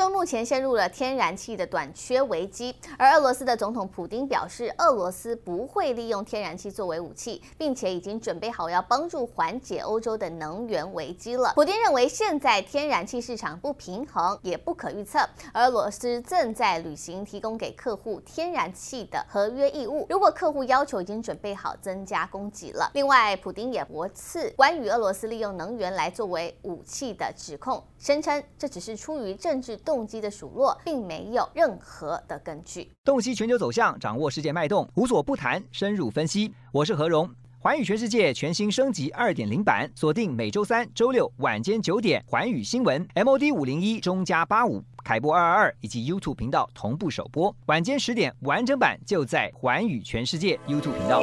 欧洲目前陷入了天然气的短缺危机，而俄罗斯的总统普丁表示，俄罗斯不会利用天然气作为武器，并且已经准备好要帮助缓解欧洲的能源危机了。普丁认为，现在天然气市场不平衡，也不可预测，而俄罗斯正在履行提供给客户天然气的合约义务。如果客户要求，已经准备好增加供给了。另外，普丁也驳斥关于俄罗斯利用能源来作为武器的指控，声称这只是出于政治。动机的数落，并没有任何的根据。洞悉全球走向，掌握世界脉动，无所不谈，深入分析。我是何荣，环宇全世界全新升级二点零版，锁定每周三、周六晚间九点，环宇新闻 MOD 五零一中加八五凯播二二二以及 YouTube 频道同步首播，晚间十点完整版就在环宇全世界 YouTube 频道。